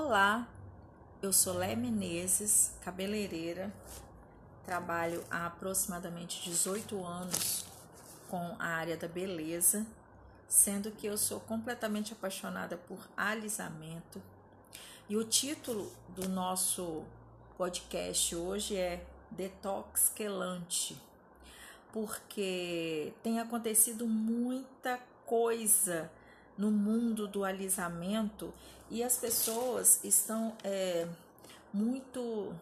Olá, eu sou Lé Menezes, cabeleireira. Trabalho há aproximadamente 18 anos com a área da beleza, sendo que eu sou completamente apaixonada por alisamento. E o título do nosso podcast hoje é Detox Quelante, porque tem acontecido muita coisa no mundo do alisamento e as pessoas estão é, muito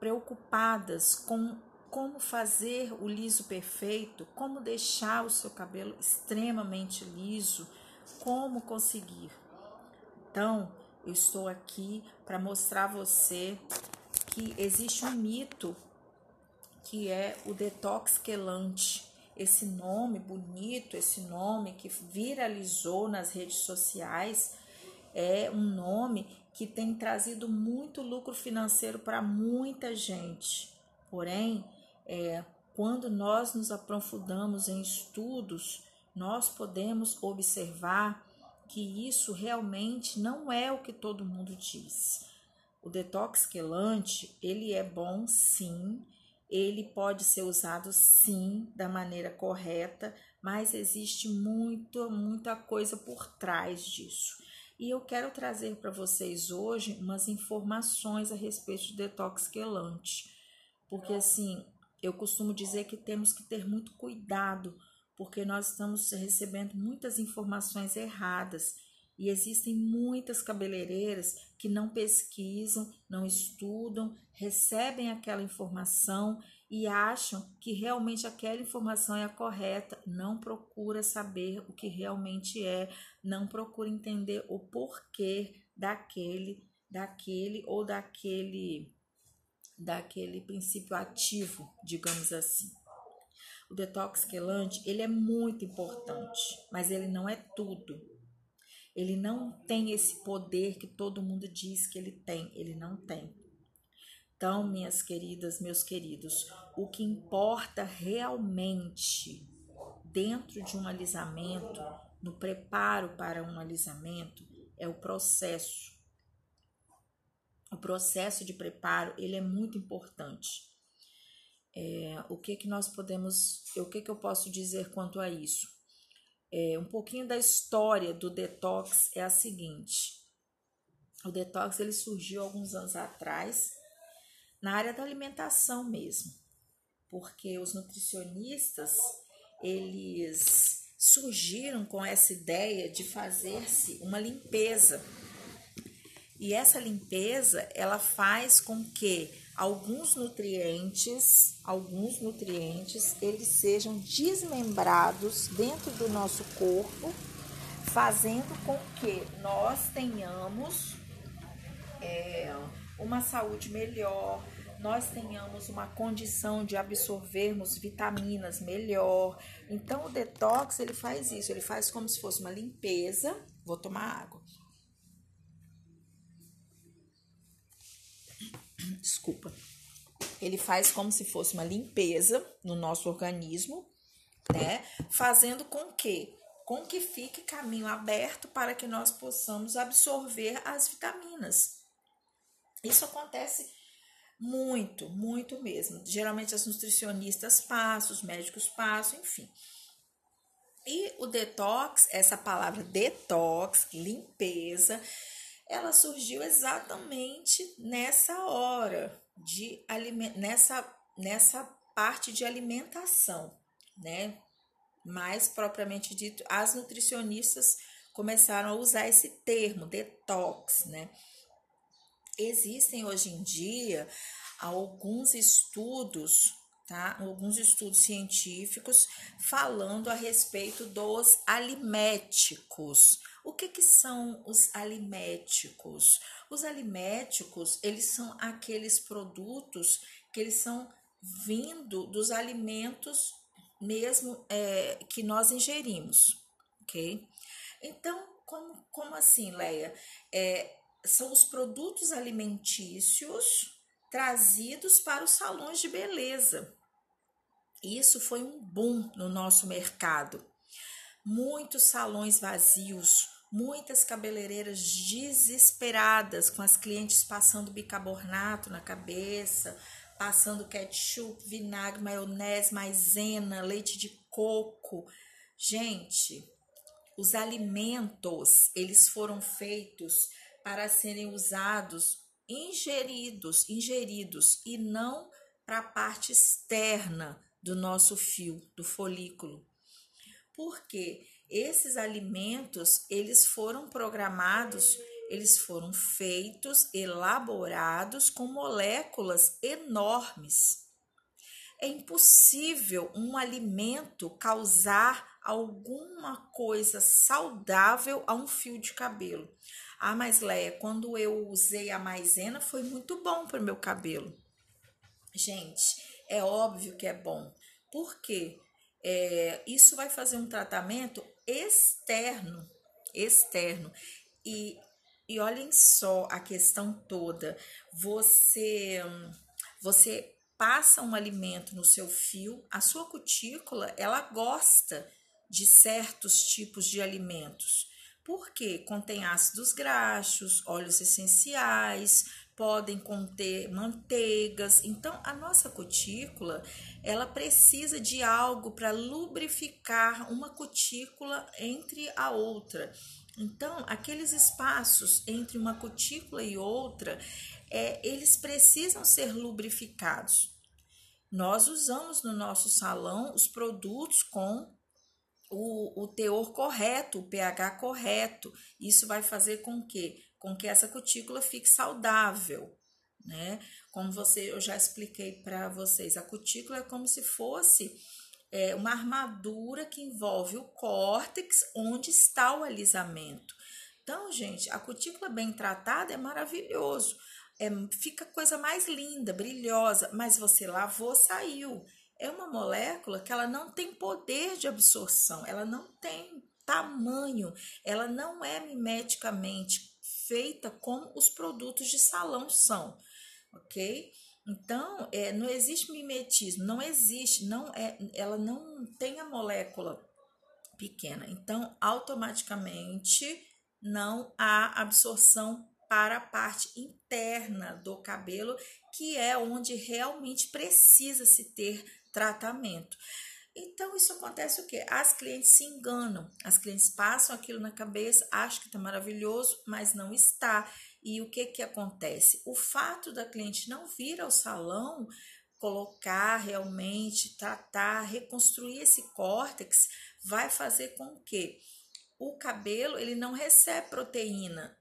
preocupadas com como fazer o liso perfeito, como deixar o seu cabelo extremamente liso, como conseguir. Então, eu estou aqui para mostrar a você que existe um mito que é o detox quelante esse nome bonito, esse nome que viralizou nas redes sociais, é um nome que tem trazido muito lucro financeiro para muita gente. Porém, é, quando nós nos aprofundamos em estudos, nós podemos observar que isso realmente não é o que todo mundo diz. O detox quelante, ele é bom sim, ele pode ser usado sim da maneira correta, mas existe muito, muita coisa por trás disso. E eu quero trazer para vocês hoje umas informações a respeito de detox quelante, porque assim, eu costumo dizer que temos que ter muito cuidado, porque nós estamos recebendo muitas informações erradas e existem muitas cabeleireiras que não pesquisam, não estudam, recebem aquela informação e acham que realmente aquela informação é a correta, não procura saber o que realmente é, não procura entender o porquê daquele, daquele ou daquele daquele princípio ativo, digamos assim. O detox quelante, ele é muito importante, mas ele não é tudo. Ele não tem esse poder que todo mundo diz que ele tem, ele não tem. Então, minhas queridas, meus queridos, o que importa realmente dentro de um alisamento, no preparo para um alisamento, é o processo. O processo de preparo ele é muito importante. É, o que que nós podemos, o que que eu posso dizer quanto a isso? É, um pouquinho da história do detox é a seguinte: o detox ele surgiu alguns anos atrás na área da alimentação mesmo, porque os nutricionistas eles surgiram com essa ideia de fazer-se uma limpeza. E essa limpeza, ela faz com que alguns nutrientes, alguns nutrientes, eles sejam desmembrados dentro do nosso corpo, fazendo com que nós tenhamos é, uma saúde melhor, nós tenhamos uma condição de absorvermos vitaminas melhor. Então o detox ele faz isso, ele faz como se fosse uma limpeza. Vou tomar água. Desculpa. Ele faz como se fosse uma limpeza no nosso organismo, né? Fazendo com que com que fique caminho aberto para que nós possamos absorver as vitaminas. Isso acontece muito, muito mesmo. Geralmente as nutricionistas passam, os médicos passam, enfim. E o detox, essa palavra detox, limpeza, ela surgiu exatamente nessa hora de nessa nessa parte de alimentação, né? Mais propriamente dito, as nutricionistas começaram a usar esse termo detox, né? Existem hoje em dia alguns estudos, tá? Alguns estudos científicos falando a respeito dos aliméticos. O que, que são os aliméticos? Os aliméticos, eles são aqueles produtos que eles são vindo dos alimentos mesmo é, que nós ingerimos, ok? Então, como, como assim, Leia? É, são os produtos alimentícios trazidos para os salões de beleza. Isso foi um boom no nosso mercado. Muitos salões vazios, muitas cabeleireiras desesperadas com as clientes passando bicarbonato na cabeça, passando ketchup, vinagre, maionese, maisena, leite de coco. Gente, os alimentos, eles foram feitos para serem usados, ingeridos, ingeridos e não para a parte externa do nosso fio, do folículo. Porque esses alimentos, eles foram programados, eles foram feitos, elaborados com moléculas enormes. É impossível um alimento causar alguma coisa saudável a um fio de cabelo. Ah, mas Leia, quando eu usei a maisena foi muito bom para o meu cabelo. Gente, é óbvio que é bom. Por quê? É, isso vai fazer um tratamento externo, externo. E, e olhem só a questão toda. Você, você passa um alimento no seu fio, a sua cutícula, ela gosta de certos tipos de alimentos. Porque contém ácidos graxos, óleos essenciais, podem conter manteigas. Então, a nossa cutícula, ela precisa de algo para lubrificar uma cutícula entre a outra. Então, aqueles espaços entre uma cutícula e outra, é, eles precisam ser lubrificados. Nós usamos no nosso salão os produtos com o, o teor correto, o pH correto. Isso vai fazer com que com que essa cutícula fique saudável, né? Como você, eu já expliquei para vocês, a cutícula é como se fosse é, uma armadura que envolve o córtex, onde está o alisamento. Então, gente, a cutícula bem tratada é maravilhoso, é, fica coisa mais linda, brilhosa, mas você lavou, saiu. É uma molécula que ela não tem poder de absorção, ela não tem tamanho, ela não é mimeticamente feita como os produtos de salão são, ok? Então, é, não existe mimetismo, não existe, não é, ela não tem a molécula pequena. Então, automaticamente não há absorção para a parte interna do cabelo, que é onde realmente precisa se ter tratamento. Então, isso acontece o quê? As clientes se enganam, as clientes passam aquilo na cabeça, acham que está maravilhoso, mas não está. E o que, que acontece? O fato da cliente não vir ao salão, colocar realmente, tratar, reconstruir esse córtex, vai fazer com que o cabelo ele não recebe proteína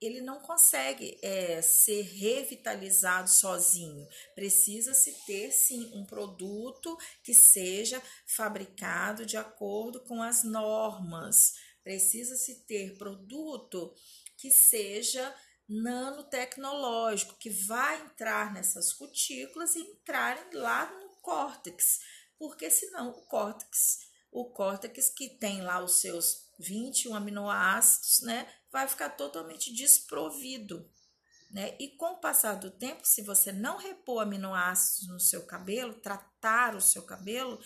ele não consegue é, ser revitalizado sozinho. Precisa-se ter sim um produto que seja fabricado de acordo com as normas. Precisa-se ter produto que seja nanotecnológico, que vai entrar nessas cutículas e entrar lá no córtex, porque senão o córtex, o córtex que tem lá os seus 21 aminoácidos, né, vai ficar totalmente desprovido. Né? E com o passar do tempo, se você não repor aminoácidos no seu cabelo, tratar o seu cabelo,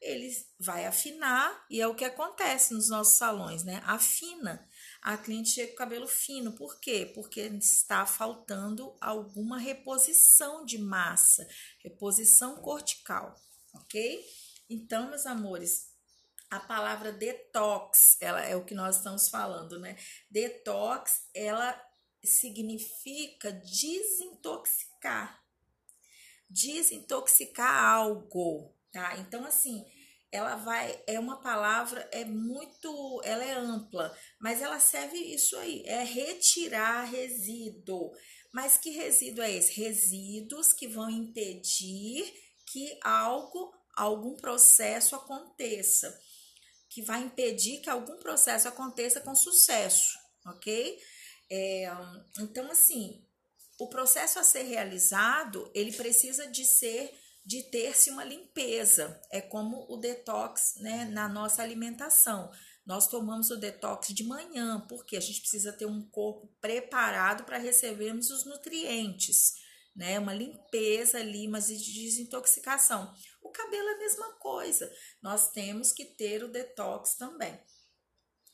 ele vai afinar e é o que acontece nos nossos salões, né? Afina. A cliente chega com o cabelo fino, por quê? Porque está faltando alguma reposição de massa, reposição cortical, ok? Então, meus amores, a palavra detox, ela é o que nós estamos falando, né? Detox, ela significa desintoxicar. Desintoxicar algo, tá? Então assim, ela vai é uma palavra é muito, ela é ampla, mas ela serve isso aí, é retirar resíduo. Mas que resíduo é esse? Resíduos que vão impedir que algo, algum processo aconteça que vai impedir que algum processo aconteça com sucesso, ok? É, então, assim, o processo a ser realizado, ele precisa de ser, de ter-se uma limpeza. É como o detox, né, na nossa alimentação. Nós tomamos o detox de manhã, porque a gente precisa ter um corpo preparado para recebermos os nutrientes, né? Uma limpeza ali, mas de desintoxicação cabelo é a mesma coisa. Nós temos que ter o detox também.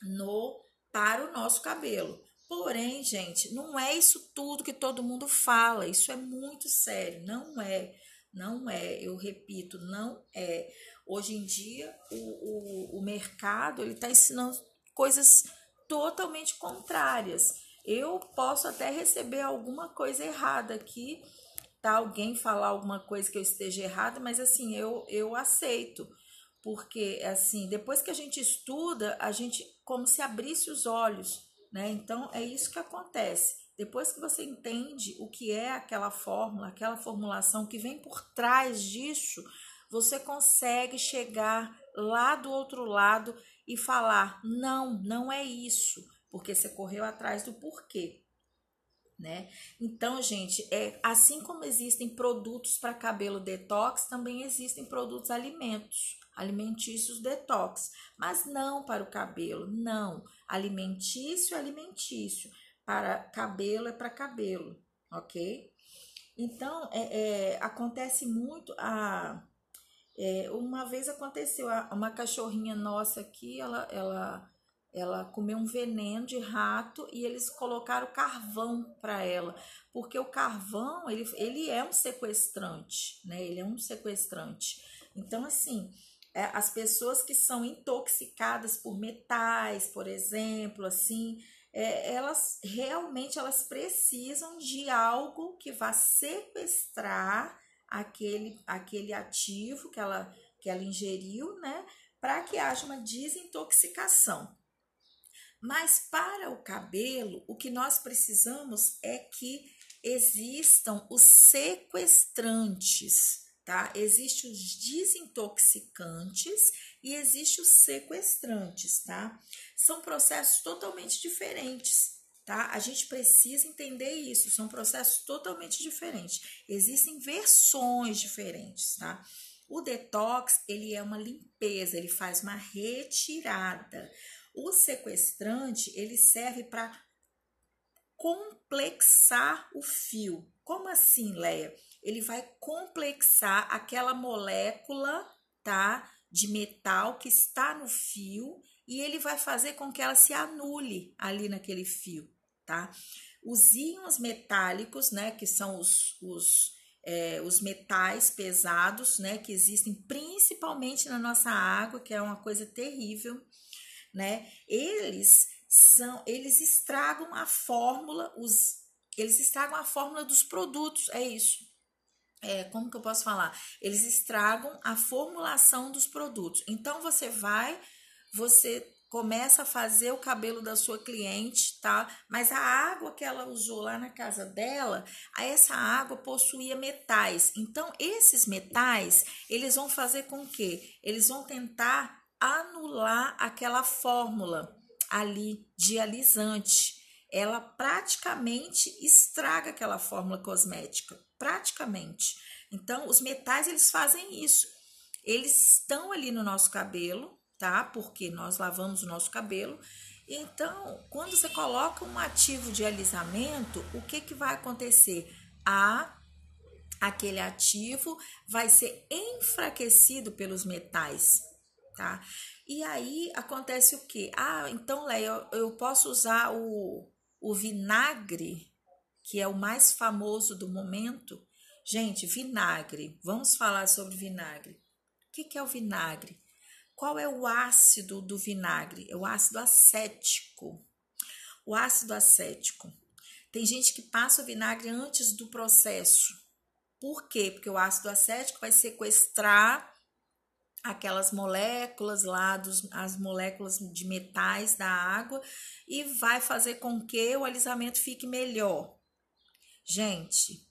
No para o nosso cabelo. Porém, gente, não é isso tudo que todo mundo fala. Isso é muito sério. Não é. Não é. Eu repito, não é. Hoje em dia, o, o, o mercado ele está ensinando coisas totalmente contrárias. Eu posso até receber alguma coisa errada aqui, tá? Alguém falar alguma coisa que eu esteja errada, mas assim, eu, eu aceito. Porque, assim, depois que a gente estuda, a gente como se abrisse os olhos, né? Então, é isso que acontece. Depois que você entende o que é aquela fórmula, aquela formulação que vem por trás disso, você consegue chegar lá do outro lado e falar: não, não é isso, porque você correu atrás do porquê. Né? Então, gente, é assim como existem produtos para cabelo detox, também existem produtos alimentos, alimentícios detox, mas não para o cabelo, não. Alimentício, alimentício. Para cabelo é para cabelo, ok? Então, é, é, acontece muito a é, uma vez aconteceu, uma cachorrinha nossa aqui, ela, ela, ela comeu um veneno de rato e eles colocaram carvão para ela, porque o carvão ele, ele é um sequestrante, né? Ele é um sequestrante. Então, assim, é, as pessoas que são intoxicadas por metais, por exemplo, assim, é, elas realmente elas precisam de algo que vá sequestrar aquele, aquele ativo que ela, que ela ingeriu, né? Para que haja uma desintoxicação. Mas para o cabelo, o que nós precisamos é que existam os sequestrantes, tá? Existem os desintoxicantes e existem os sequestrantes, tá? São processos totalmente diferentes tá? A gente precisa entender isso, são processos totalmente diferentes. Existem versões diferentes, tá? O detox, ele é uma limpeza, ele faz uma retirada. O sequestrante, ele serve para complexar o fio. Como assim, Leia? Ele vai complexar aquela molécula, tá? De metal que está no fio e ele vai fazer com que ela se anule ali naquele fio, tá? Os íons metálicos, né, que são os, os, é, os metais pesados, né, que existem principalmente na nossa água, que é uma coisa terrível, né? Eles são, eles estragam a fórmula, os, eles estragam a fórmula dos produtos, é isso. É, como que eu posso falar? Eles estragam a formulação dos produtos. Então você vai você começa a fazer o cabelo da sua cliente, tá? Mas a água que ela usou lá na casa dela, essa água possuía metais. Então, esses metais, eles vão fazer com que eles vão tentar anular aquela fórmula ali de alisante. Ela praticamente estraga aquela fórmula cosmética, praticamente. Então, os metais eles fazem isso. Eles estão ali no nosso cabelo, tá? Porque nós lavamos o nosso cabelo. Então, quando você coloca um ativo de alisamento, o que, que vai acontecer? A aquele ativo vai ser enfraquecido pelos metais, tá? E aí acontece o que? Ah, então, Leia, eu, eu posso usar o, o vinagre, que é o mais famoso do momento. Gente, vinagre, vamos falar sobre vinagre. O que, que é o vinagre? Qual é o ácido do vinagre? É o ácido acético. O ácido acético. Tem gente que passa o vinagre antes do processo. Por quê? Porque o ácido acético vai sequestrar aquelas moléculas lá, dos, as moléculas de metais da água e vai fazer com que o alisamento fique melhor. Gente,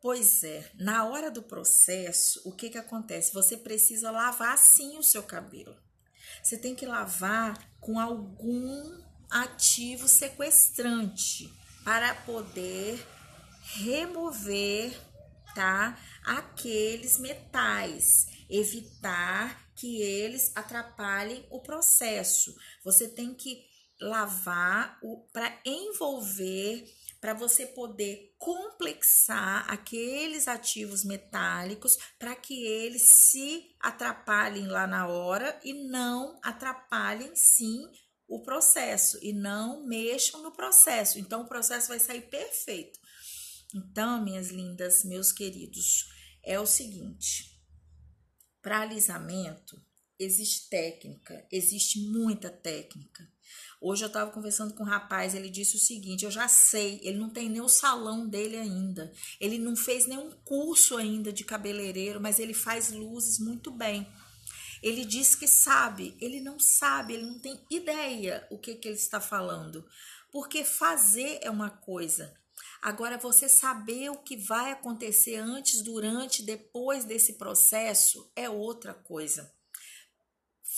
Pois é, na hora do processo, o que que acontece? Você precisa lavar sim o seu cabelo. Você tem que lavar com algum ativo sequestrante para poder remover, tá? Aqueles metais, evitar que eles atrapalhem o processo. Você tem que lavar para envolver para você poder complexar aqueles ativos metálicos para que eles se atrapalhem lá na hora e não atrapalhem sim o processo e não mexam no processo. Então o processo vai sair perfeito. Então, minhas lindas, meus queridos, é o seguinte: para alisamento existe técnica, existe muita técnica. Hoje eu estava conversando com um rapaz, ele disse o seguinte: eu já sei, ele não tem nem o salão dele ainda, ele não fez nenhum curso ainda de cabeleireiro, mas ele faz luzes muito bem. Ele diz que sabe, ele não sabe, ele não tem ideia o que, que ele está falando. Porque fazer é uma coisa, Agora, você saber o que vai acontecer antes, durante, depois desse processo é outra coisa.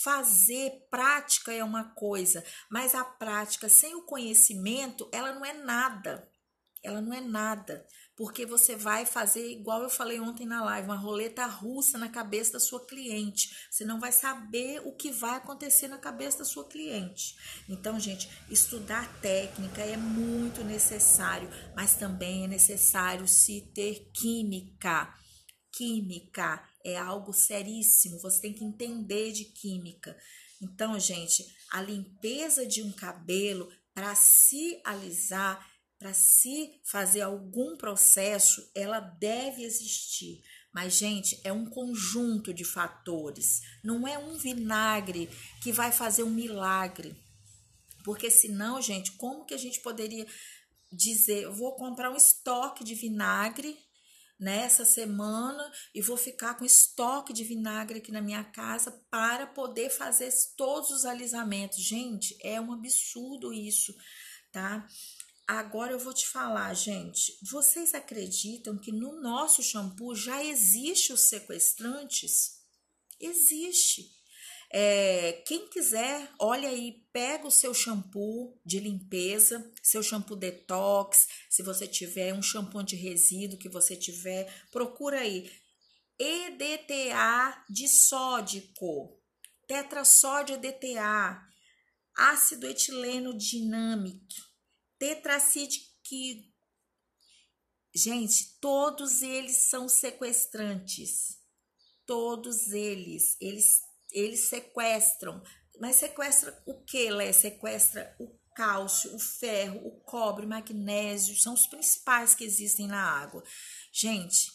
Fazer prática é uma coisa, mas a prática sem o conhecimento, ela não é nada. Ela não é nada porque você vai fazer, igual eu falei ontem na live, uma roleta russa na cabeça da sua cliente. Você não vai saber o que vai acontecer na cabeça da sua cliente. Então, gente, estudar técnica é muito necessário, mas também é necessário se ter química. Química é algo seríssimo, você tem que entender de química. Então, gente, a limpeza de um cabelo para se alisar para se fazer algum processo, ela deve existir. Mas, gente, é um conjunto de fatores. Não é um vinagre que vai fazer um milagre. Porque senão, gente, como que a gente poderia dizer, eu vou comprar um estoque de vinagre nessa semana e vou ficar com estoque de vinagre aqui na minha casa para poder fazer todos os alisamentos. Gente, é um absurdo isso, tá? Agora eu vou te falar, gente. Vocês acreditam que no nosso shampoo já existe os sequestrantes? Existe. É, quem quiser, olha aí, pega o seu shampoo de limpeza, seu shampoo detox, se você tiver um shampoo de resíduo que você tiver, procura aí EDTA de sódico, tetrassódio EDTA, ácido etileno dinâmico tetracídico. Gente, todos eles são sequestrantes. Todos eles, eles, eles sequestram. Mas sequestra o que, Lé? Sequestra o cálcio, o ferro, o cobre, o magnésio, são os principais que existem na água. Gente,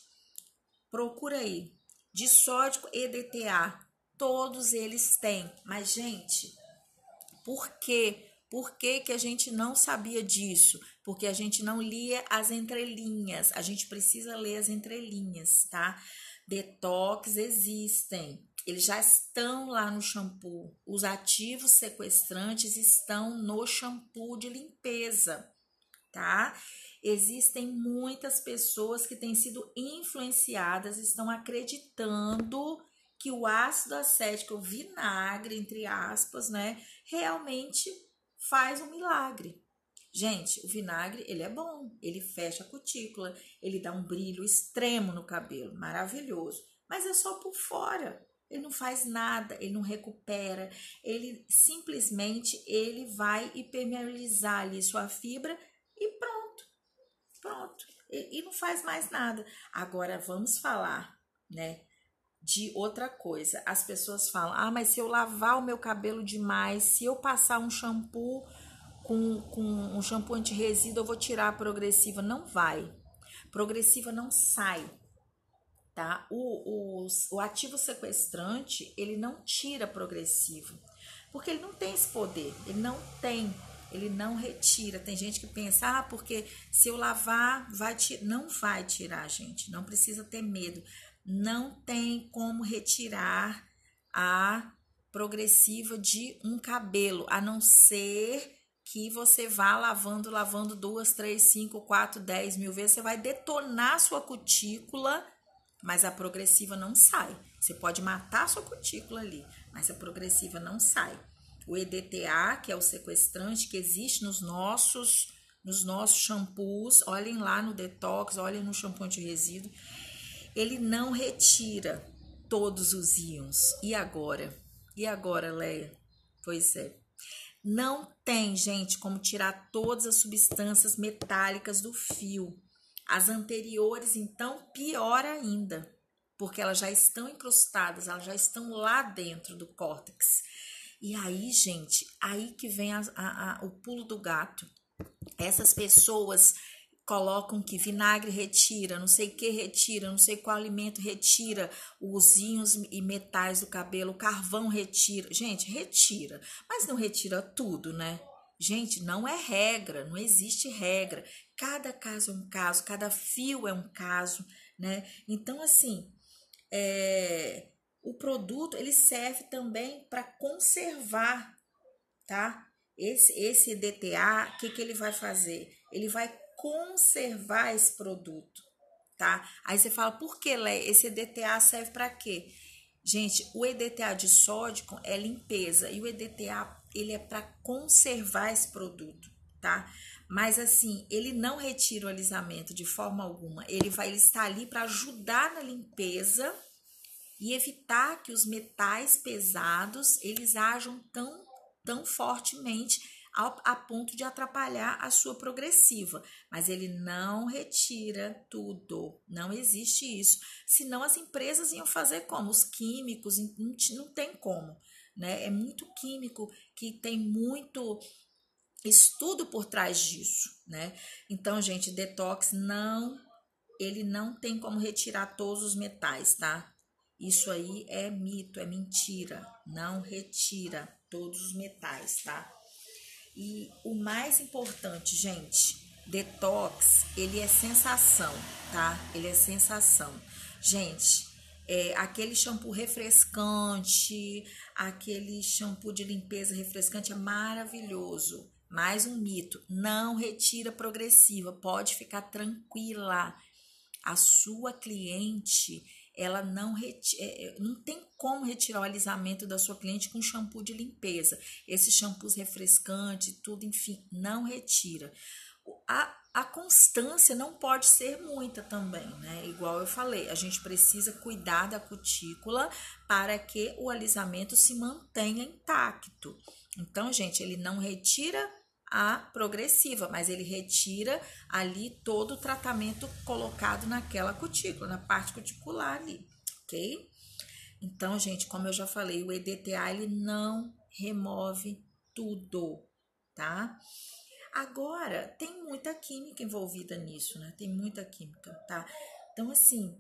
procura aí. De sódico EDTA, todos eles têm. Mas, gente, por que por que, que a gente não sabia disso? Porque a gente não lia as entrelinhas. A gente precisa ler as entrelinhas, tá? Detox existem. Eles já estão lá no shampoo. Os ativos sequestrantes estão no shampoo de limpeza, tá? Existem muitas pessoas que têm sido influenciadas, estão acreditando que o ácido acético, o vinagre, entre aspas, né, realmente faz um milagre. Gente, o vinagre, ele é bom, ele fecha a cutícula, ele dá um brilho extremo no cabelo, maravilhoso, mas é só por fora. Ele não faz nada, ele não recupera, ele simplesmente ele vai impermeabilizar ali sua fibra e pronto. Pronto. E, e não faz mais nada. Agora vamos falar, né? De outra coisa. As pessoas falam: ah, mas se eu lavar o meu cabelo demais, se eu passar um shampoo com, com um shampoo anti-resíduo, eu vou tirar a progressiva. Não vai. Progressiva não sai. Tá? O, o, o ativo sequestrante, ele não tira progressivo. Porque ele não tem esse poder. Ele não tem. Ele não retira. Tem gente que pensa, ah, porque se eu lavar, vai tirar. Não vai tirar, gente. Não precisa ter medo não tem como retirar a progressiva de um cabelo, a não ser que você vá lavando, lavando duas, três, cinco, quatro, dez mil vezes, você vai detonar sua cutícula, mas a progressiva não sai. Você pode matar sua cutícula ali, mas a progressiva não sai. O EDTA, que é o sequestrante que existe nos nossos nos nossos shampoos, olhem lá no detox, olhem no shampoo de resíduo ele não retira todos os íons. E agora? E agora, Leia? Pois é. Não tem, gente, como tirar todas as substâncias metálicas do fio. As anteriores, então, pior ainda, porque elas já estão incrustadas, elas já estão lá dentro do córtex. E aí, gente, aí que vem a, a, a, o pulo do gato. Essas pessoas colocam que vinagre retira, não sei que retira, não sei qual alimento retira os íons e metais do cabelo, carvão retira. Gente, retira, mas não retira tudo, né? Gente, não é regra, não existe regra. Cada caso é um caso, cada fio é um caso, né? Então, assim, é, o produto ele serve também para conservar, tá? Esse, esse DTA, o que, que ele vai fazer? Ele vai conservar esse produto, tá? Aí você fala, por que esse EDTA serve para quê? Gente, o EDTA de sódio é limpeza e o EDTA ele é para conservar esse produto, tá? Mas assim, ele não retira o alisamento de forma alguma. Ele vai ele está ali para ajudar na limpeza e evitar que os metais pesados eles ajam tão tão fortemente a ponto de atrapalhar a sua progressiva. Mas ele não retira tudo. Não existe isso. Senão as empresas iam fazer como? Os químicos, não, tem como. Né? É muito químico que tem muito estudo por trás disso, né? Então, gente, detox não ele não tem como retirar todos os metais, tá? Isso aí é mito, é mentira. Não retira todos os metais, tá? E o mais importante, gente, detox, ele é sensação, tá? Ele é sensação. Gente, é, aquele shampoo refrescante, aquele shampoo de limpeza refrescante é maravilhoso. Mais um mito, não retira progressiva, pode ficar tranquila. A sua cliente, ela não, reti é, é, não tem como retirar o alisamento da sua cliente com shampoo de limpeza. Esses shampoos refrescantes, tudo, enfim, não retira. A, a constância não pode ser muita também, né? Igual eu falei, a gente precisa cuidar da cutícula para que o alisamento se mantenha intacto. Então, gente, ele não retira a progressiva, mas ele retira ali todo o tratamento colocado naquela cutícula, na parte cuticular ali, ok? Então, gente, como eu já falei, o EDTA ele não remove tudo, tá? Agora, tem muita química envolvida nisso, né? Tem muita química, tá? Então, assim,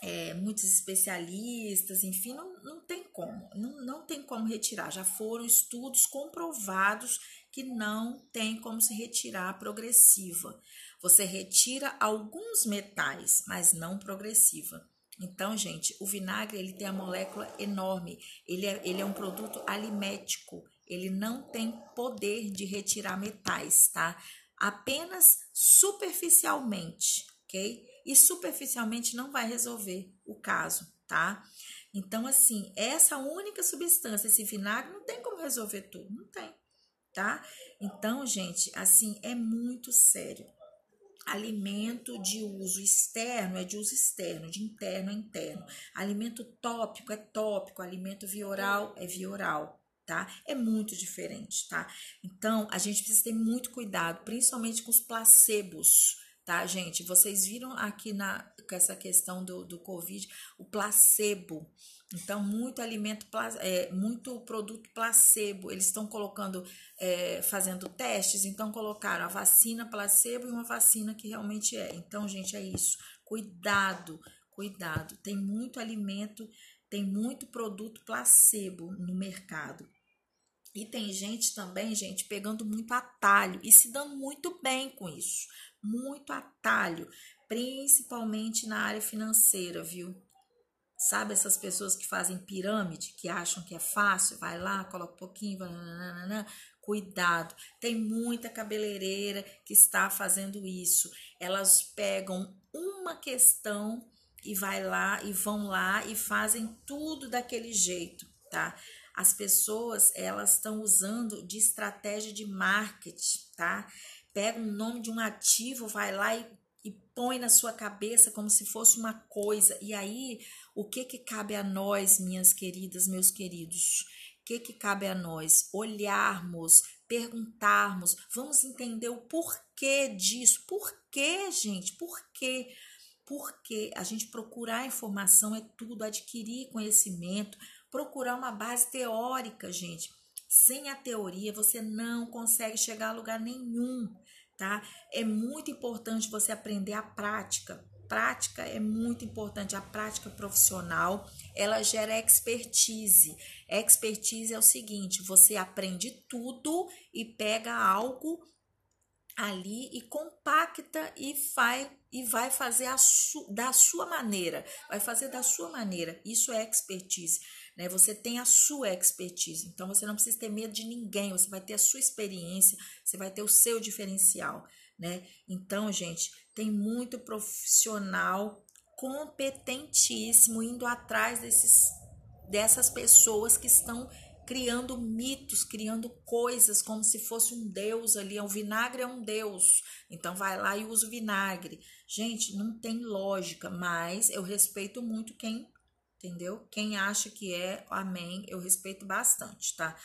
é, muitos especialistas, enfim, não, não tem como, não, não tem como retirar. Já foram estudos comprovados que não tem como se retirar progressiva. Você retira alguns metais, mas não progressiva. Então, gente, o vinagre ele tem a molécula enorme, ele é, ele é um produto alimético, ele não tem poder de retirar metais, tá? Apenas superficialmente, ok? E superficialmente não vai resolver o caso, tá? Então, assim, essa única substância, esse vinagre, não tem como resolver tudo, não tem tá? Então, gente, assim, é muito sério. Alimento de uso externo é de uso externo, de interno é interno. Alimento tópico é tópico, alimento vioral é vioral, tá? É muito diferente, tá? Então, a gente precisa ter muito cuidado, principalmente com os placebos, tá, gente? Vocês viram aqui na com essa questão do, do Covid, o placebo. Então, muito alimento, é, muito produto placebo. Eles estão colocando, é, fazendo testes, então colocaram a vacina placebo e uma vacina que realmente é. Então, gente, é isso. Cuidado, cuidado. Tem muito alimento, tem muito produto placebo no mercado. E tem gente também, gente, pegando muito atalho e se dando muito bem com isso. Muito atalho, principalmente na área financeira, viu? Sabe essas pessoas que fazem pirâmide, que acham que é fácil, vai lá, coloca um pouquinho, vai, nananana. cuidado. Tem muita cabeleireira que está fazendo isso. Elas pegam uma questão e vai lá e vão lá e fazem tudo daquele jeito, tá? As pessoas, elas estão usando de estratégia de marketing, tá? Pega o nome de um ativo, vai lá e e põe na sua cabeça como se fosse uma coisa. E aí, o que que cabe a nós, minhas queridas, meus queridos? O que que cabe a nós? Olharmos, perguntarmos, vamos entender o porquê disso. Por quê, gente? Por quê? Porque a gente procurar informação é tudo, adquirir conhecimento, procurar uma base teórica, gente. Sem a teoria, você não consegue chegar a lugar nenhum, tá? É muito importante você aprender a prática. Prática é muito importante, a prática profissional, ela gera expertise. Expertise é o seguinte, você aprende tudo e pega algo ali e compacta e vai e vai fazer a su, da sua maneira, vai fazer da sua maneira. Isso é expertise, né? Você tem a sua expertise, então você não precisa ter medo de ninguém, você vai ter a sua experiência, você vai ter o seu diferencial, né? Então, gente, tem muito profissional competentíssimo indo atrás desses dessas pessoas que estão criando mitos, criando coisas como se fosse um deus ali. O vinagre é um deus, então vai lá e usa o vinagre. Gente, não tem lógica, mas eu respeito muito quem, entendeu? Quem acha que é, amém, eu respeito bastante, tá?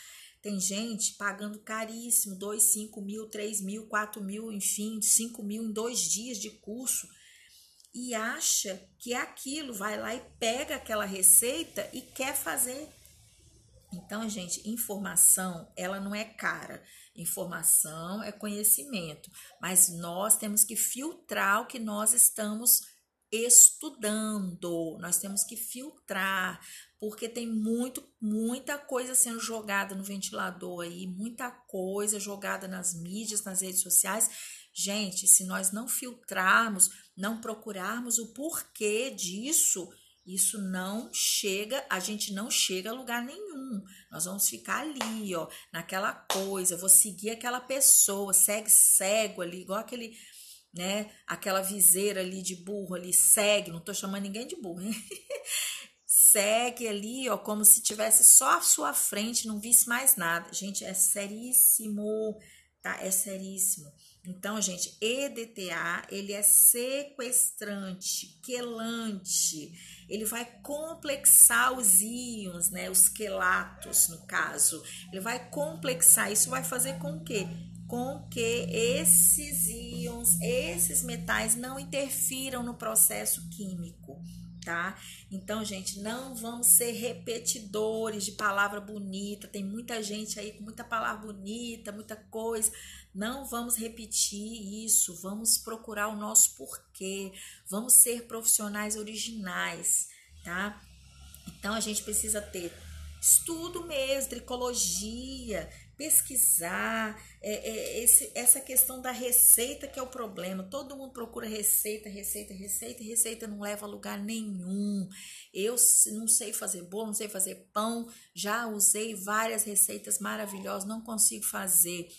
Tem gente pagando caríssimo, 2, 5 mil, 3 mil, 4 mil, enfim, 5 mil em dois dias de curso e acha que é aquilo, vai lá e pega aquela receita e quer fazer então, gente, informação, ela não é cara. Informação é conhecimento, mas nós temos que filtrar o que nós estamos estudando. Nós temos que filtrar, porque tem muito, muita coisa sendo jogada no ventilador aí, muita coisa jogada nas mídias, nas redes sociais. Gente, se nós não filtrarmos, não procurarmos o porquê disso, isso não chega, a gente não chega a lugar nenhum. Nós vamos ficar ali, ó, naquela coisa, vou seguir aquela pessoa, segue cego ali, igual aquele, né, aquela viseira ali de burro ali, segue, não tô chamando ninguém de burro, hein? segue ali, ó, como se tivesse só a sua frente, não visse mais nada. Gente, é seríssimo, tá? É seríssimo. Então, gente, EDTA, ele é sequestrante, quelante, ele vai complexar os íons, né, os quelatos, no caso. Ele vai complexar, isso vai fazer com que com que esses íons, esses metais não interfiram no processo químico tá? Então, gente, não vamos ser repetidores de palavra bonita. Tem muita gente aí com muita palavra bonita, muita coisa. Não vamos repetir isso. Vamos procurar o nosso porquê. Vamos ser profissionais originais, tá? Então, a gente precisa ter estudo mesmo, tricologia, pesquisar, é, é, esse, essa questão da receita que é o problema. Todo mundo procura receita, receita, receita, receita não leva a lugar nenhum. Eu não sei fazer bolo, não sei fazer pão, já usei várias receitas maravilhosas, não consigo fazer.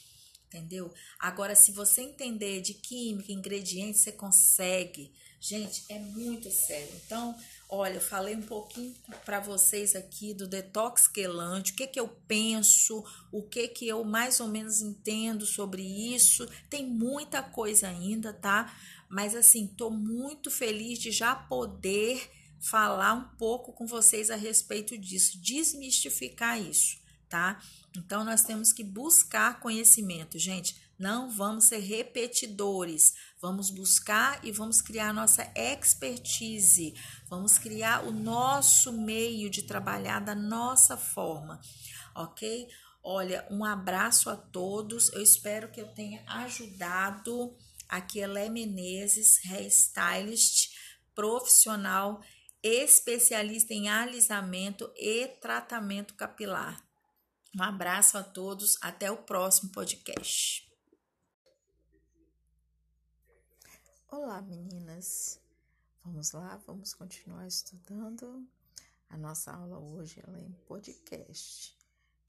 Entendeu? Agora, se você entender de química, ingredientes, você consegue. Gente, é muito sério. Então, Olha, eu falei um pouquinho para vocês aqui do detox quelante, o que que eu penso, o que que eu mais ou menos entendo sobre isso. Tem muita coisa ainda, tá? Mas assim, tô muito feliz de já poder falar um pouco com vocês a respeito disso, desmistificar isso, tá? Então nós temos que buscar conhecimento, gente. Não vamos ser repetidores. Vamos buscar e vamos criar nossa expertise. Vamos criar o nosso meio de trabalhar da nossa forma, ok? Olha, um abraço a todos. Eu espero que eu tenha ajudado. Aqui é Lé Menezes, hairstylist profissional, especialista em alisamento e tratamento capilar. Um abraço a todos. Até o próximo podcast. Olá, meninas. Vamos lá, vamos continuar estudando. A nossa aula hoje é em podcast.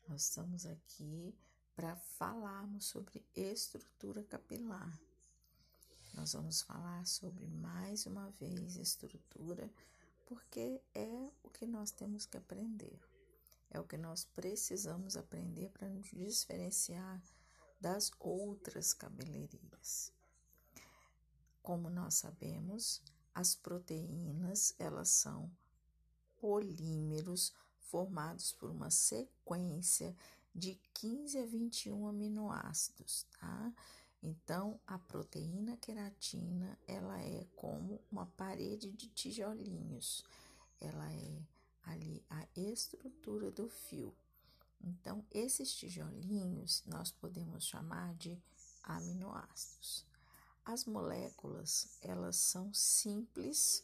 Nós estamos aqui para falarmos sobre estrutura capilar. Nós vamos falar sobre mais uma vez estrutura, porque é o que nós temos que aprender. É o que nós precisamos aprender para nos diferenciar das outras cabeleireiras. Como nós sabemos, as proteínas, elas são polímeros formados por uma sequência de 15 a 21 aminoácidos, tá? Então, a proteína queratina, ela é como uma parede de tijolinhos. Ela é ali a estrutura do fio. Então, esses tijolinhos nós podemos chamar de aminoácidos. As moléculas, elas são simples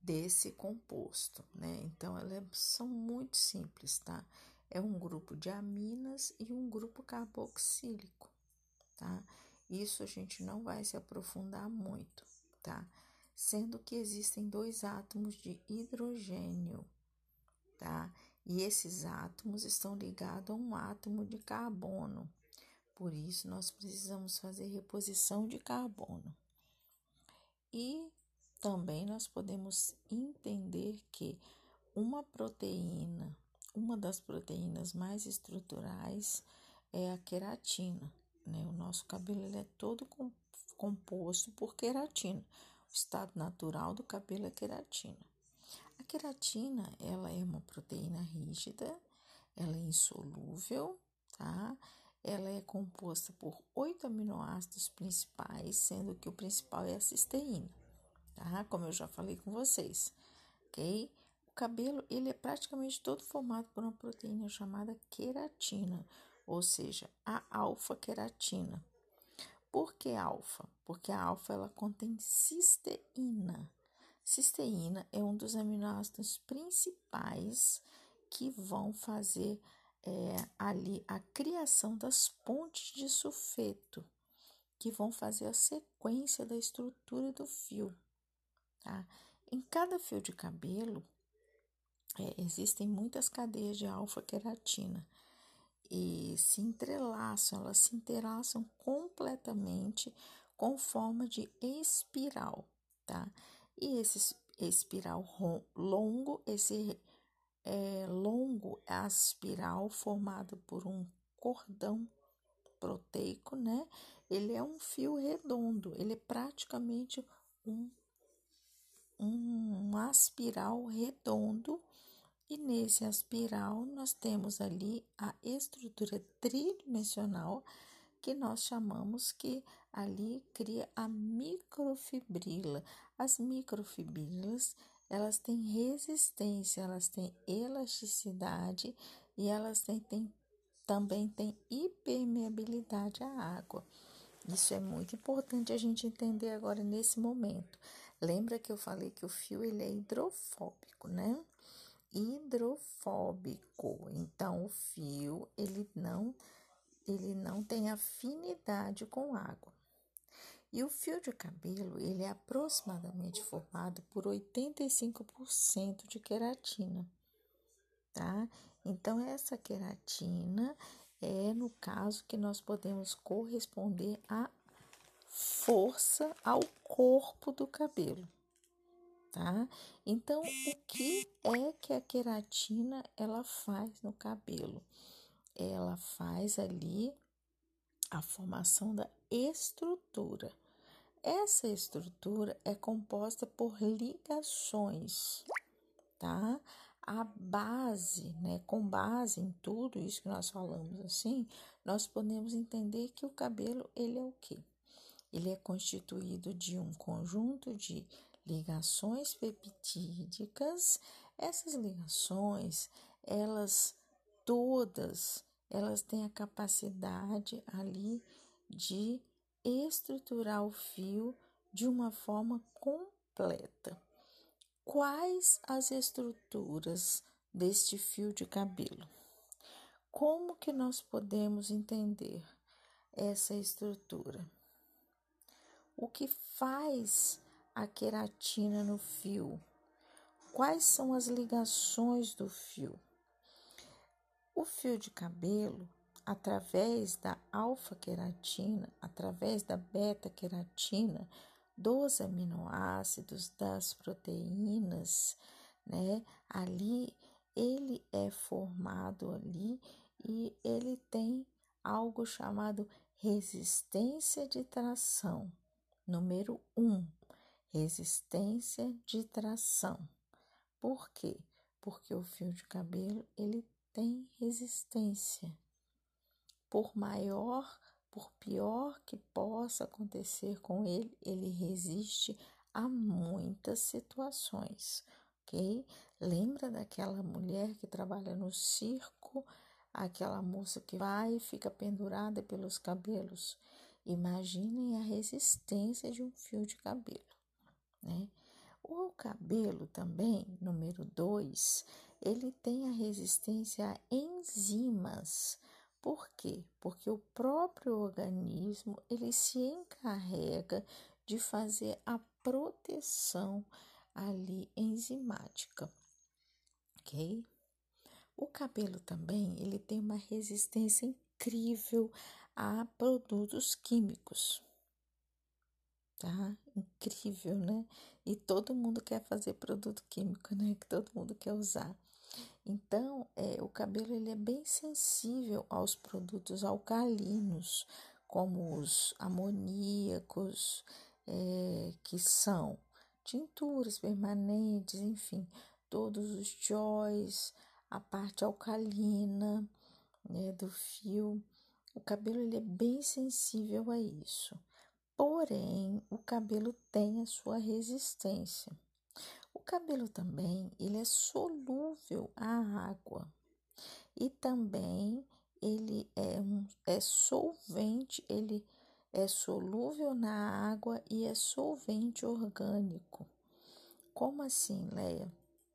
desse composto, né? Então, elas são muito simples, tá? É um grupo de aminas e um grupo carboxílico, tá? Isso a gente não vai se aprofundar muito, tá? Sendo que existem dois átomos de hidrogênio, tá? E esses átomos estão ligados a um átomo de carbono. Por isso, nós precisamos fazer reposição de carbono. E também nós podemos entender que uma proteína, uma das proteínas mais estruturais é a queratina. Né? O nosso cabelo é todo composto por queratina. O estado natural do cabelo é queratina. A queratina ela é uma proteína rígida, ela é insolúvel, tá? Ela é composta por oito aminoácidos principais, sendo que o principal é a cisteína tá? Como eu já falei com vocês, ok? O cabelo, ele é praticamente todo formado por uma proteína chamada queratina, ou seja, a alfa-queratina. Por que alfa? Porque a alfa, ela contém cisteína. Cisteína é um dos aminoácidos principais que vão fazer é, ali a criação das pontes de sulfeto, que vão fazer a sequência da estrutura do fio tá? Em cada fio de cabelo é, existem muitas cadeias de alfa-queratina e se entrelaçam, elas se entrelaçam completamente com forma de espiral, tá? E esse espiral longo, esse é, longo é a espiral formado por um cordão proteico, né? Ele é um fio redondo, ele é praticamente um um aspiral redondo e nesse aspiral nós temos ali a estrutura tridimensional que nós chamamos que ali cria a microfibrila. As microfibrilas, elas têm resistência, elas têm elasticidade e elas têm, têm também têm hipermeabilidade à água. Isso é muito importante a gente entender agora nesse momento. Lembra que eu falei que o fio ele é hidrofóbico, né? Hidrofóbico. Então o fio ele não ele não tem afinidade com água. E o fio de cabelo, ele é aproximadamente formado por 85% de queratina, tá? Então essa queratina é no caso que nós podemos corresponder a força ao corpo do cabelo, tá? Então, o que é que a queratina ela faz no cabelo? Ela faz ali a formação da estrutura. Essa estrutura é composta por ligações, tá? A base, né? Com base em tudo isso que nós falamos assim, nós podemos entender que o cabelo ele é o quê? Ele é constituído de um conjunto de ligações peptídicas. Essas ligações, elas todas, elas têm a capacidade ali de estruturar o fio de uma forma completa. Quais as estruturas deste fio de cabelo? Como que nós podemos entender essa estrutura? O que faz a queratina no fio? Quais são as ligações do fio? O fio de cabelo, através da alfa-queratina, através da beta-queratina, dos aminoácidos, das proteínas, né? Ali ele é formado ali e ele tem algo chamado resistência de tração. Número 1, um, resistência de tração. Por quê? Porque o fio de cabelo ele tem resistência. Por maior, por pior que possa acontecer com ele, ele resiste a muitas situações. ok? Lembra daquela mulher que trabalha no circo, aquela moça que vai e fica pendurada pelos cabelos? Imaginem a resistência de um fio de cabelo, né? O cabelo também, número 2, ele tem a resistência a enzimas. Por quê? Porque o próprio organismo ele se encarrega de fazer a proteção ali enzimática, ok? O cabelo também ele tem uma resistência incrível a produtos químicos, tá? Incrível, né? E todo mundo quer fazer produto químico, né? Que todo mundo quer usar. Então, é, o cabelo ele é bem sensível aos produtos alcalinos, como os amoníacos, é, que são tinturas permanentes, enfim, todos os joys, a parte alcalina né, do fio. O cabelo ele é bem sensível a isso. Porém, o cabelo tem a sua resistência. Cabelo também, ele é solúvel à água. E também ele é um é solvente, ele é solúvel na água e é solvente orgânico. Como assim, Leia?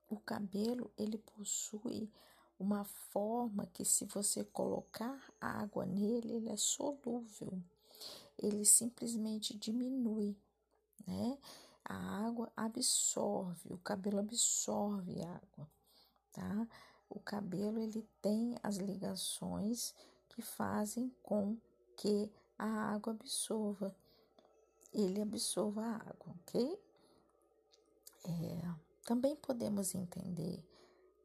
O cabelo ele possui uma forma que se você colocar água nele, ele é solúvel. Ele simplesmente diminui, né? A água absorve, o cabelo absorve água, tá? O cabelo ele tem as ligações que fazem com que a água absorva, ele absorva a água, ok? É, também podemos entender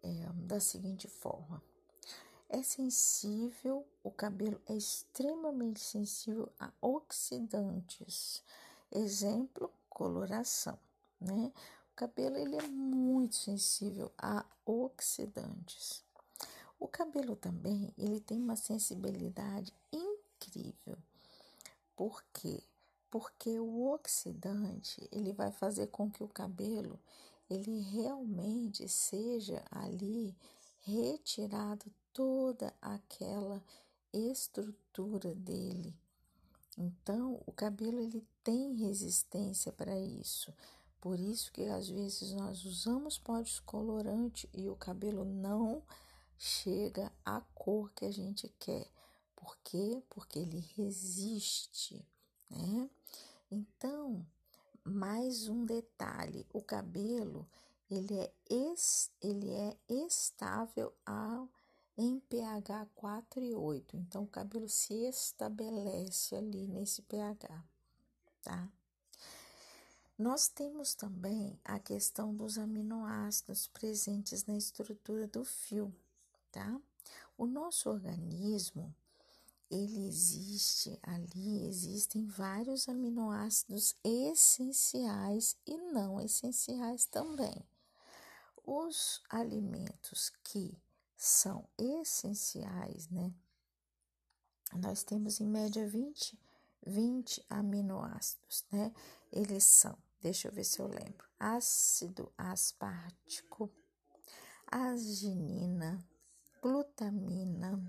é, da seguinte forma: é sensível, o cabelo é extremamente sensível a oxidantes. Exemplo, coloração, né? O cabelo ele é muito sensível a oxidantes. O cabelo também ele tem uma sensibilidade incrível por quê? Porque o oxidante, ele vai fazer com que o cabelo ele realmente seja ali retirado toda aquela estrutura dele. Então, o cabelo ele tem resistência para isso. Por isso que às vezes nós usamos pó descolorante e o cabelo não chega à cor que a gente quer. Por quê? Porque ele resiste, né? Então, mais um detalhe, o cabelo ele é, ele é estável ao, em pH 4 e 8. Então, o cabelo se estabelece ali nesse pH, tá? Nós temos também a questão dos aminoácidos presentes na estrutura do fio, tá? O nosso organismo, ele existe ali, existem vários aminoácidos essenciais e não essenciais também. Os alimentos que são essenciais, né? Nós temos em média 20, 20 aminoácidos, né? Eles são, deixa eu ver se eu lembro: ácido aspartico, arginina, glutamina,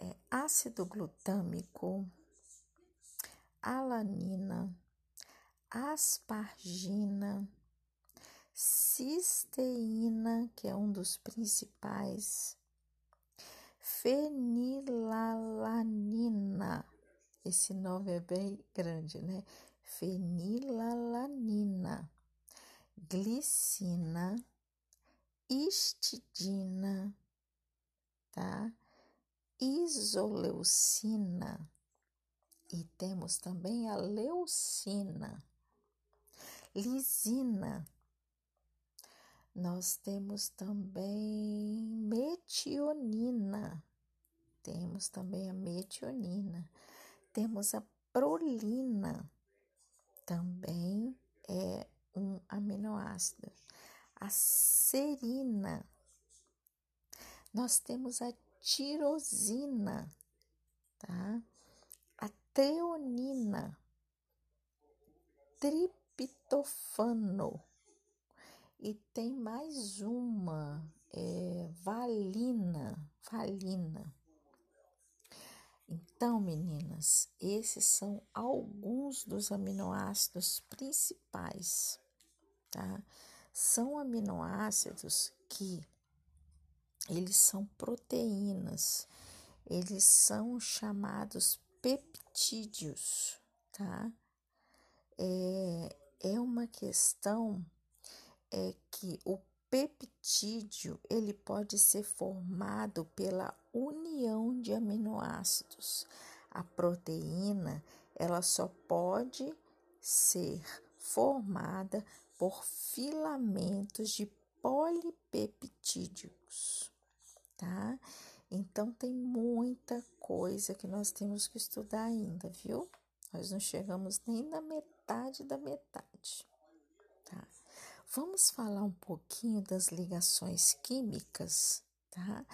é, ácido glutâmico, alanina, aspargina, cisteína, que é um dos principais, fenilalanina. Esse nome é bem grande, né? Fenilalanina, glicina, histidina, tá? isoleucina e temos também a leucina, lisina. Nós temos também metionina. Temos também a metionina. Temos a prolina. Também é um aminoácido. A serina. Nós temos a tirosina, tá? A treonina, triptofano E tem mais uma, é, valina, valina. Então, meninas, esses são alguns dos aminoácidos principais, tá? São aminoácidos que eles são proteínas, eles são chamados peptídeos, tá? É, é uma questão é que o peptídeo ele pode ser formado pela união de aminoácidos. A proteína ela só pode ser formada por filamentos de polipeptídeos, tá? Então tem muita coisa que nós temos que estudar ainda, viu? Nós não chegamos nem na metade da metade? Vamos falar um pouquinho das ligações químicas, tá?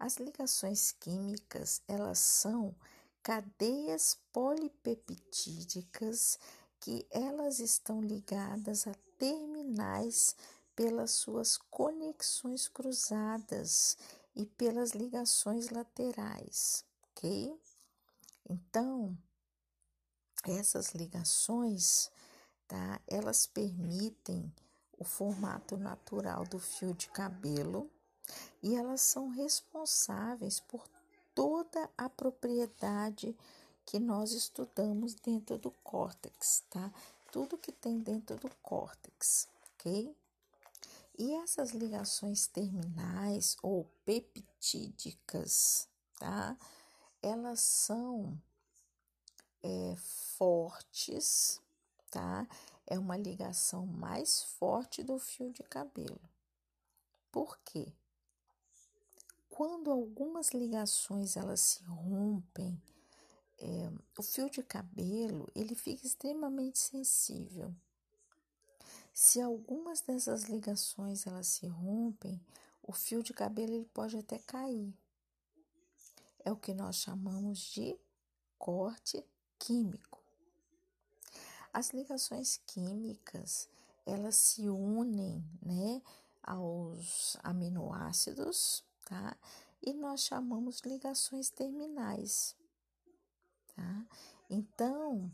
As ligações químicas, elas são cadeias polipeptídicas que elas estão ligadas a terminais pelas suas conexões cruzadas e pelas ligações laterais, ok? Então, essas ligações, tá? Elas permitem o formato natural do fio de cabelo e elas são responsáveis por toda a propriedade que nós estudamos dentro do córtex, tá? Tudo que tem dentro do córtex, ok? E essas ligações terminais ou peptídicas, tá? Elas são é, fortes, tá? É uma ligação mais forte do fio de cabelo. Por quê? Quando algumas ligações elas se rompem, é, o fio de cabelo ele fica extremamente sensível. Se algumas dessas ligações elas se rompem, o fio de cabelo ele pode até cair. É o que nós chamamos de corte químico. As ligações químicas, elas se unem, né, aos aminoácidos, tá? E nós chamamos ligações terminais, tá? Então,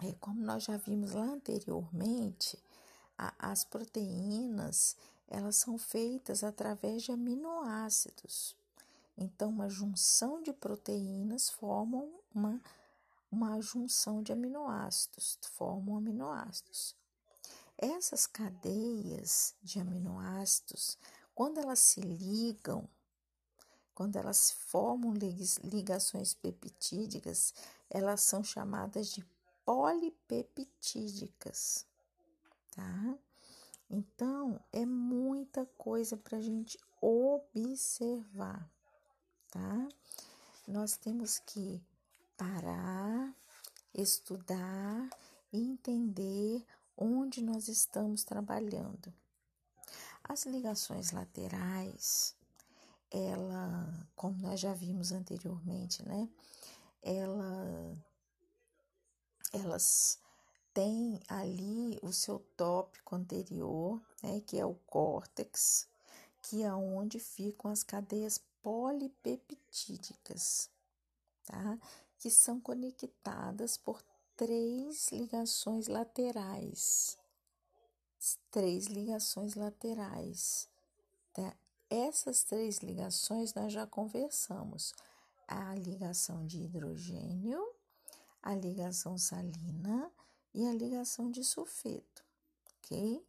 é, como nós já vimos lá anteriormente, a, as proteínas, elas são feitas através de aminoácidos. Então, uma junção de proteínas formam uma uma junção de aminoácidos, formam aminoácidos. Essas cadeias de aminoácidos, quando elas se ligam, quando elas formam ligações peptídicas, elas são chamadas de polipeptídicas, tá? Então, é muita coisa para a gente observar, tá? Nós temos que parar, estudar e entender onde nós estamos trabalhando. As ligações laterais, ela, como nós já vimos anteriormente, né? Ela, elas têm ali o seu tópico anterior, né? Que é o córtex, que é onde ficam as cadeias polipeptídicas, tá? Que são conectadas por três ligações laterais. Três ligações laterais. Tá? Essas três ligações nós já conversamos. A ligação de hidrogênio, a ligação salina e a ligação de sulfeto, ok?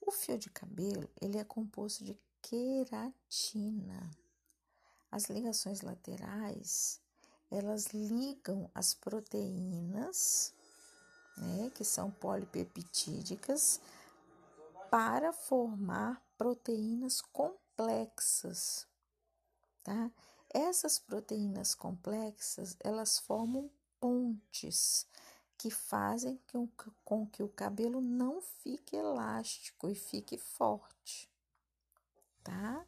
O fio de cabelo, ele é composto de queratina. As ligações laterais, elas ligam as proteínas, né, que são polipeptídicas, para formar proteínas complexas, tá? Essas proteínas complexas, elas formam pontes que fazem com, que o cabelo não fique elástico e fique forte, tá?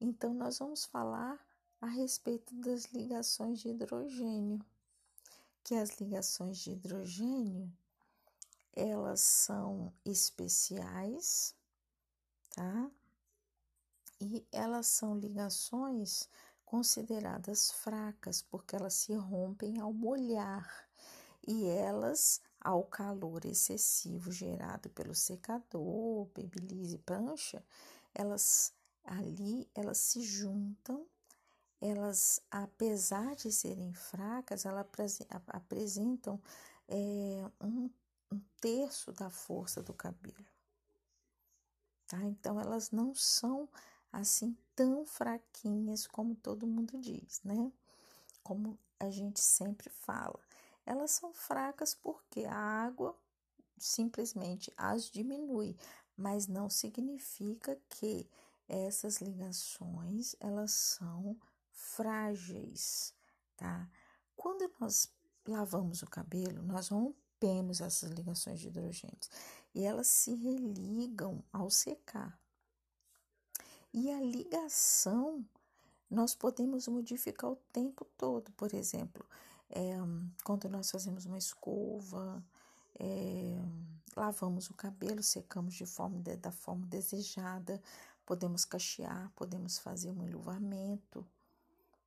Então, nós vamos falar a respeito das ligações de hidrogênio, que as ligações de hidrogênio elas são especiais, tá? E elas são ligações consideradas fracas, porque elas se rompem ao molhar e elas, ao calor excessivo gerado pelo secador, babyliss e prancha, elas ali elas se juntam, elas, apesar de serem fracas, elas apresentam é, um, um terço da força do cabelo. Tá? Então, elas não são assim tão fraquinhas como todo mundo diz, né? Como a gente sempre fala. Elas são fracas porque a água simplesmente as diminui, mas não significa que essas ligações elas são frágeis, tá? Quando nós lavamos o cabelo, nós rompemos essas ligações de hidrogênios e elas se religam ao secar. E a ligação nós podemos modificar o tempo todo, por exemplo, é, quando nós fazemos uma escova, é, lavamos o cabelo, secamos de forma da forma desejada, podemos cachear, podemos fazer um enluvamento,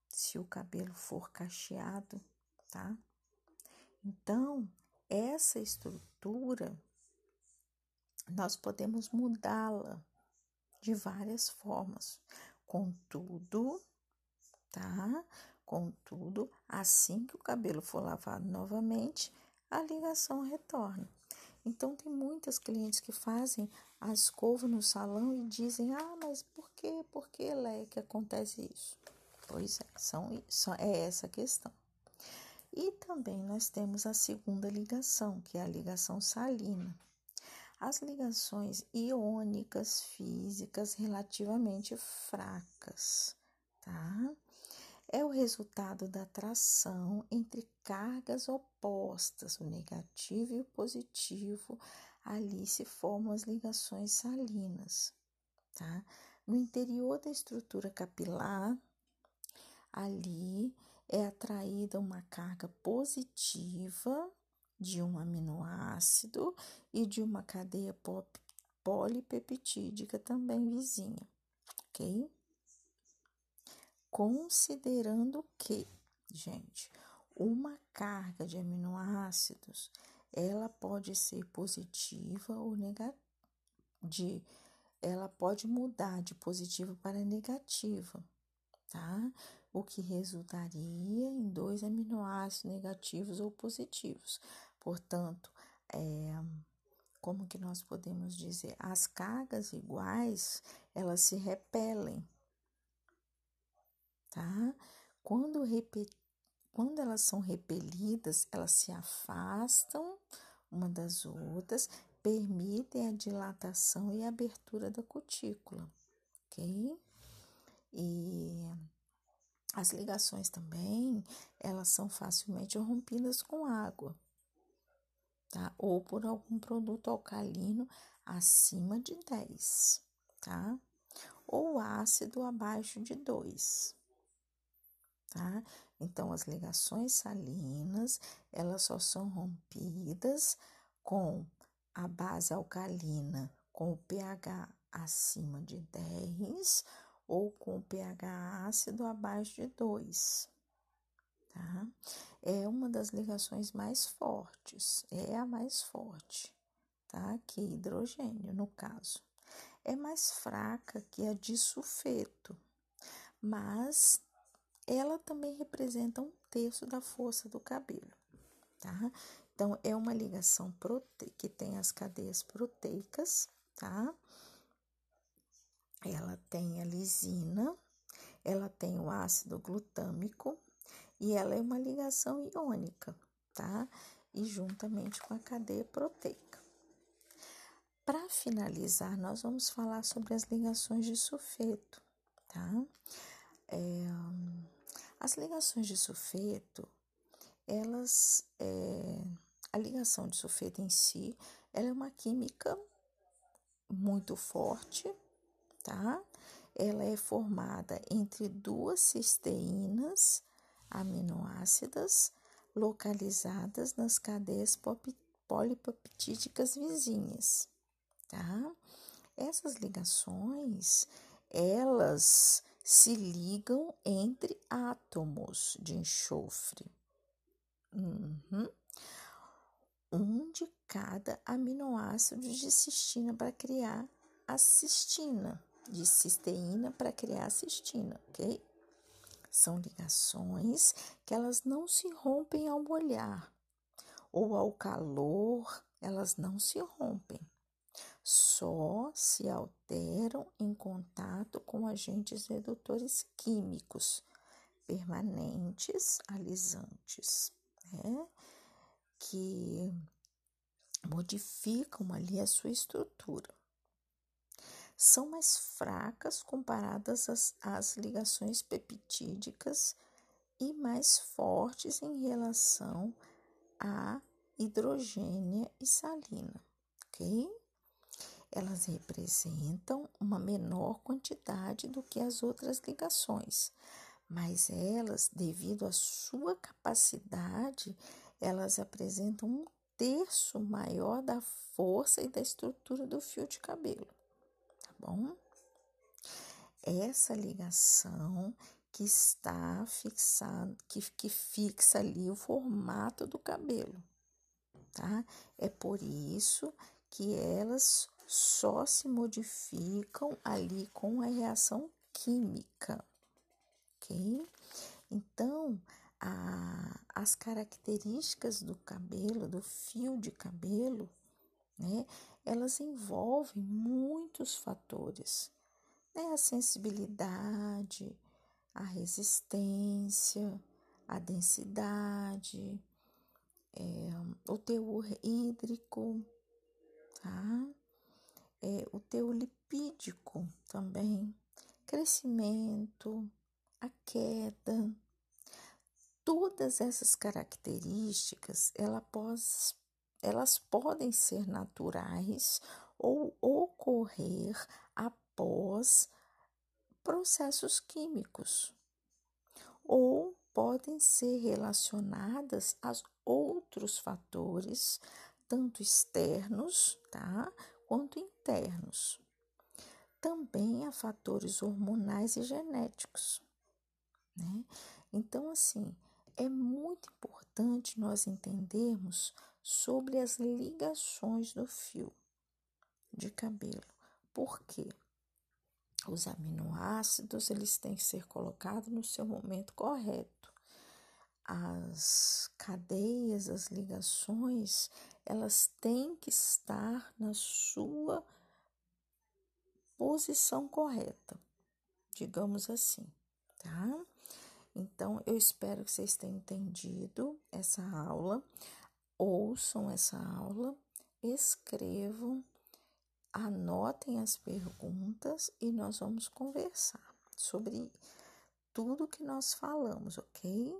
se o cabelo for cacheado, tá? Então, essa estrutura nós podemos mudá-la de várias formas. Contudo, tá? Contudo, assim que o cabelo for lavado novamente, a ligação retorna. Então, tem muitas clientes que fazem a escova no salão e dizem: Ah, mas por que, por que, Lé, que acontece isso? Pois é, são, são, é essa a questão. E também nós temos a segunda ligação, que é a ligação salina as ligações iônicas físicas relativamente fracas, tá? É o resultado da atração entre cargas opostas, o negativo e o positivo. Ali se formam as ligações salinas, tá? No interior da estrutura capilar, ali é atraída uma carga positiva de um aminoácido e de uma cadeia polipeptídica também vizinha, ok? Considerando que, gente, uma carga de aminoácidos ela pode ser positiva ou negativa, de, ela pode mudar de positiva para negativa, tá? O que resultaria em dois aminoácidos negativos ou positivos. Portanto, é, como que nós podemos dizer? As cargas iguais, elas se repelem, tá? Quando, quando elas são repelidas, elas se afastam uma das outras, permitem a dilatação e abertura da cutícula, ok? E as ligações também, elas são facilmente rompidas com água tá? Ou por algum produto alcalino acima de 10, tá? Ou ácido abaixo de 2, tá? Então, as ligações salinas, elas só são rompidas com a base alcalina com o pH acima de 10 ou com pH ácido abaixo de 2, tá? É uma das ligações mais fortes, é a mais forte, tá? Que hidrogênio, no caso. É mais fraca que a de sulfeto, mas ela também representa um terço da força do cabelo, tá? Então, é uma ligação prote... que tem as cadeias proteicas, tá? Ela tem a lisina, ela tem o ácido glutâmico, e ela é uma ligação iônica, tá? E juntamente com a cadeia proteica. Para finalizar, nós vamos falar sobre as ligações de sulfeto, tá? É, as ligações de sulfeto, elas, é, a ligação de sulfeto em si, ela é uma química muito forte, tá? Ela é formada entre duas cisteínas aminoácidas localizadas nas cadeias polipeptídicas vizinhas, tá? Essas ligações, elas se ligam entre átomos de enxofre. Uhum. Um de cada aminoácido de cistina para criar a cistina, de cisteína para criar cistina, ok? São ligações que elas não se rompem ao molhar ou ao calor, elas não se rompem só se alteram em contato com agentes redutores químicos permanentes, alisantes, né? que modificam ali a sua estrutura. São mais fracas comparadas às, às ligações peptídicas e mais fortes em relação à hidrogênia e salina, ok? elas representam uma menor quantidade do que as outras ligações, mas elas, devido à sua capacidade, elas apresentam um terço maior da força e da estrutura do fio de cabelo, bom? Essa ligação que está fixando, que, que fixa ali o formato do cabelo, tá? É por isso que elas só se modificam ali com a reação química, ok? Então, a, as características do cabelo, do fio de cabelo, né, elas envolvem muitos fatores, né? A sensibilidade, a resistência, a densidade, é, o teor hídrico, tá? é, o teu lipídico também, crescimento, a queda. Todas essas características elas, elas podem ser naturais ou ocorrer após processos químicos ou podem ser relacionadas a outros fatores, tanto externos, tá? quanto internos. Também há fatores hormonais e genéticos, né? Então, assim, é muito importante nós entendermos sobre as ligações do fio de cabelo. Por quê? Os aminoácidos, eles têm que ser colocados no seu momento correto. As cadeias, as ligações, elas têm que estar na sua posição correta, digamos assim, tá? Então, eu espero que vocês tenham entendido essa aula, ouçam essa aula, escrevam, anotem as perguntas e nós vamos conversar sobre tudo que nós falamos, ok?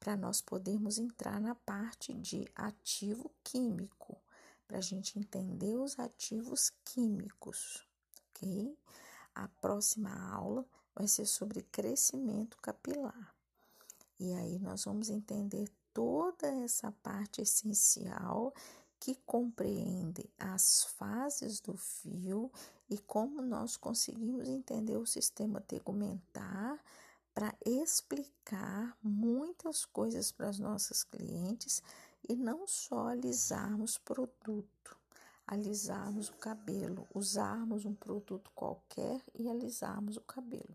para nós podermos entrar na parte de ativo químico, para a gente entender os ativos químicos, ok? A próxima aula vai ser sobre crescimento capilar. E aí nós vamos entender toda essa parte essencial que compreende as fases do fio e como nós conseguimos entender o sistema tegumentar para explicar muitas coisas para as nossas clientes e não só alisarmos produto, alisarmos o cabelo, usarmos um produto qualquer e alisarmos o cabelo.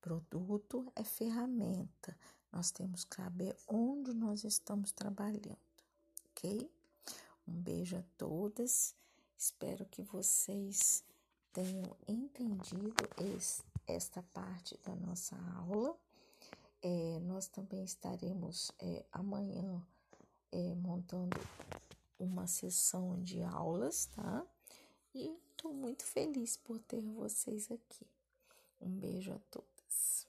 Produto é ferramenta, nós temos que saber onde nós estamos trabalhando, ok? Um beijo a todas, espero que vocês tenham entendido esse esta parte da nossa aula. É, nós também estaremos é, amanhã é, montando uma sessão de aulas, tá? E estou muito feliz por ter vocês aqui. Um beijo a todas.